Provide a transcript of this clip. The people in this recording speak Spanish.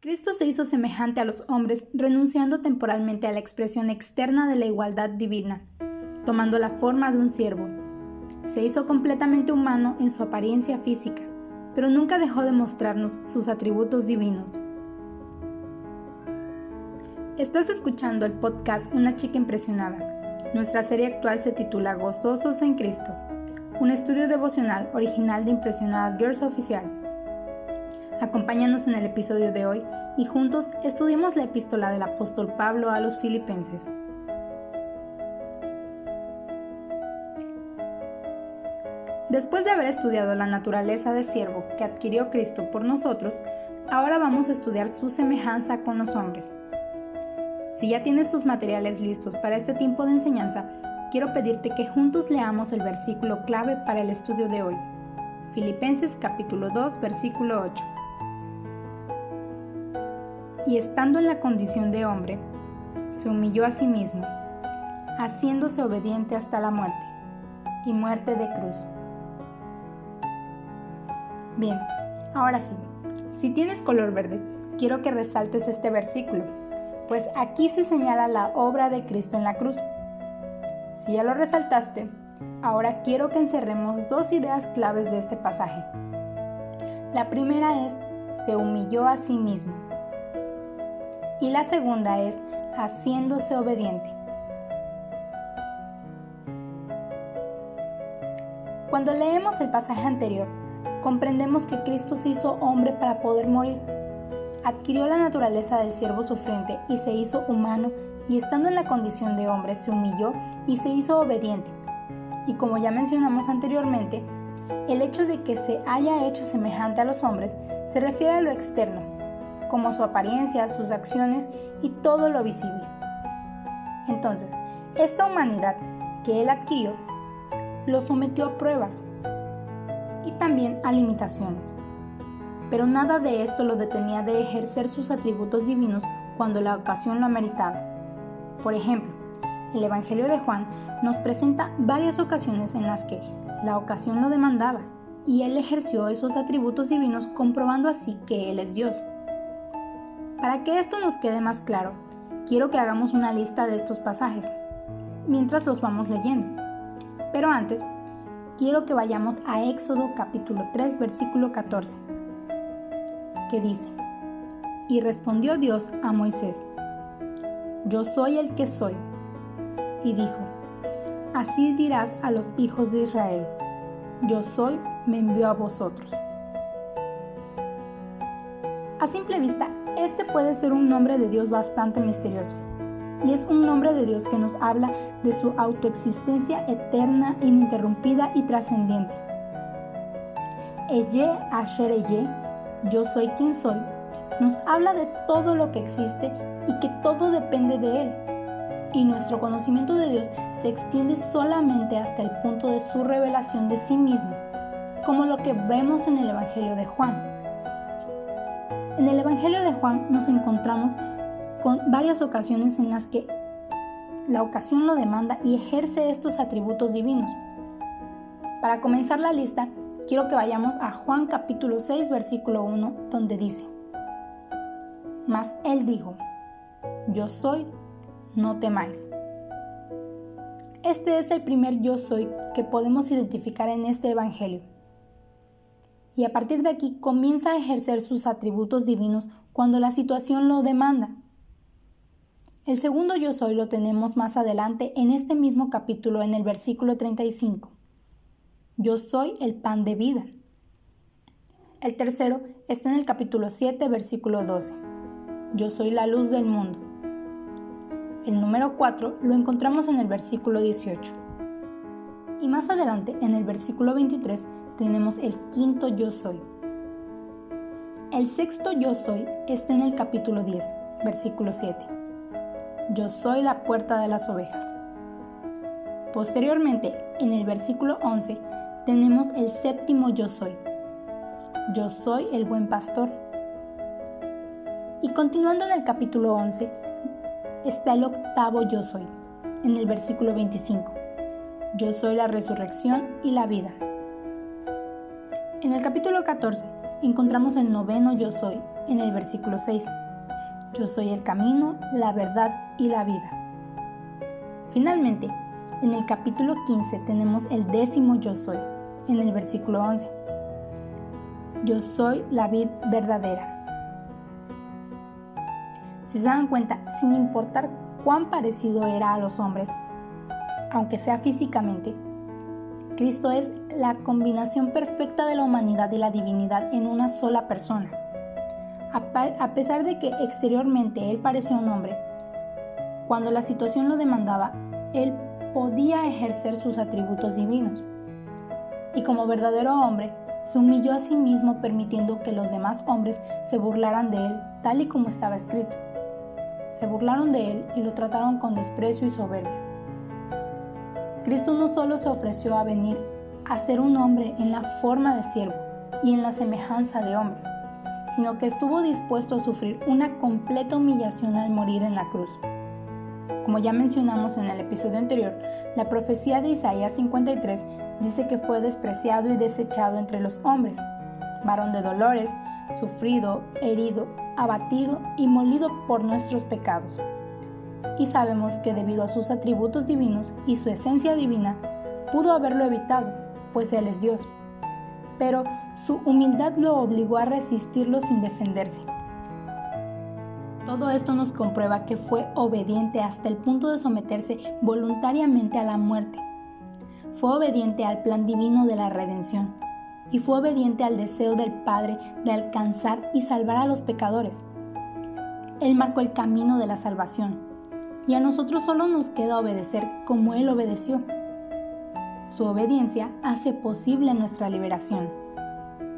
Cristo se hizo semejante a los hombres, renunciando temporalmente a la expresión externa de la igualdad divina, tomando la forma de un siervo. Se hizo completamente humano en su apariencia física, pero nunca dejó de mostrarnos sus atributos divinos. Estás escuchando el podcast Una chica impresionada. Nuestra serie actual se titula Gozosos en Cristo, un estudio devocional original de Impresionadas Girls Oficial. Acompáñanos en el episodio de hoy y juntos estudiemos la epístola del apóstol Pablo a los filipenses. Después de haber estudiado la naturaleza de siervo que adquirió Cristo por nosotros, ahora vamos a estudiar su semejanza con los hombres. Si ya tienes tus materiales listos para este tiempo de enseñanza, quiero pedirte que juntos leamos el versículo clave para el estudio de hoy. Filipenses capítulo 2, versículo 8. Y estando en la condición de hombre, se humilló a sí mismo, haciéndose obediente hasta la muerte, y muerte de cruz. Bien, ahora sí, si tienes color verde, quiero que resaltes este versículo pues aquí se señala la obra de Cristo en la cruz. Si ya lo resaltaste, ahora quiero que encerremos dos ideas claves de este pasaje. La primera es, se humilló a sí mismo. Y la segunda es, haciéndose obediente. Cuando leemos el pasaje anterior, comprendemos que Cristo se hizo hombre para poder morir adquirió la naturaleza del siervo sufriente y se hizo humano y estando en la condición de hombre se humilló y se hizo obediente. Y como ya mencionamos anteriormente, el hecho de que se haya hecho semejante a los hombres se refiere a lo externo, como su apariencia, sus acciones y todo lo visible. Entonces, esta humanidad que él adquirió lo sometió a pruebas y también a limitaciones pero nada de esto lo detenía de ejercer sus atributos divinos cuando la ocasión lo ameritaba. Por ejemplo, el Evangelio de Juan nos presenta varias ocasiones en las que la ocasión lo demandaba y él ejerció esos atributos divinos comprobando así que él es Dios. Para que esto nos quede más claro, quiero que hagamos una lista de estos pasajes mientras los vamos leyendo. Pero antes, quiero que vayamos a Éxodo capítulo 3 versículo 14 que dice, y respondió Dios a Moisés, yo soy el que soy. Y dijo, así dirás a los hijos de Israel, yo soy, me envió a vosotros. A simple vista, este puede ser un nombre de Dios bastante misterioso. Y es un nombre de Dios que nos habla de su autoexistencia eterna, ininterrumpida y trascendiente. Eye Asher Eye yo soy quien soy, nos habla de todo lo que existe y que todo depende de Él. Y nuestro conocimiento de Dios se extiende solamente hasta el punto de su revelación de sí mismo, como lo que vemos en el Evangelio de Juan. En el Evangelio de Juan nos encontramos con varias ocasiones en las que la ocasión lo demanda y ejerce estos atributos divinos. Para comenzar la lista, quiero que vayamos a Juan capítulo 6, versículo 1, donde dice, Mas él dijo, Yo soy, no temáis. Este es el primer yo soy que podemos identificar en este Evangelio. Y a partir de aquí comienza a ejercer sus atributos divinos cuando la situación lo demanda. El segundo yo soy lo tenemos más adelante en este mismo capítulo en el versículo 35. Yo soy el pan de vida. El tercero está en el capítulo 7, versículo 12. Yo soy la luz del mundo. El número 4 lo encontramos en el versículo 18. Y más adelante, en el versículo 23, tenemos el quinto yo soy. El sexto yo soy está en el capítulo 10, versículo 7. Yo soy la puerta de las ovejas. Posteriormente, en el versículo 11, tenemos el séptimo yo soy. Yo soy el buen pastor. Y continuando en el capítulo 11, está el octavo yo soy, en el versículo 25. Yo soy la resurrección y la vida. En el capítulo 14 encontramos el noveno yo soy, en el versículo 6. Yo soy el camino, la verdad y la vida. Finalmente, en el capítulo 15 tenemos el décimo yo soy, en el versículo 11. Yo soy la vid verdadera. Si se dan cuenta, sin importar cuán parecido era a los hombres, aunque sea físicamente, Cristo es la combinación perfecta de la humanidad y la divinidad en una sola persona. A pesar de que exteriormente Él parecía un hombre, cuando la situación lo demandaba, Él podía ejercer sus atributos divinos. Y como verdadero hombre, se humilló a sí mismo permitiendo que los demás hombres se burlaran de Él tal y como estaba escrito. Se burlaron de Él y lo trataron con desprecio y soberbia. Cristo no solo se ofreció a venir a ser un hombre en la forma de siervo y en la semejanza de hombre, sino que estuvo dispuesto a sufrir una completa humillación al morir en la cruz. Como ya mencionamos en el episodio anterior, la profecía de Isaías 53 dice que fue despreciado y desechado entre los hombres, varón de dolores, sufrido, herido, abatido y molido por nuestros pecados. Y sabemos que debido a sus atributos divinos y su esencia divina, pudo haberlo evitado, pues Él es Dios. Pero su humildad lo obligó a resistirlo sin defenderse. Todo esto nos comprueba que fue obediente hasta el punto de someterse voluntariamente a la muerte. Fue obediente al plan divino de la redención y fue obediente al deseo del Padre de alcanzar y salvar a los pecadores. Él marcó el camino de la salvación y a nosotros solo nos queda obedecer como Él obedeció. Su obediencia hace posible nuestra liberación.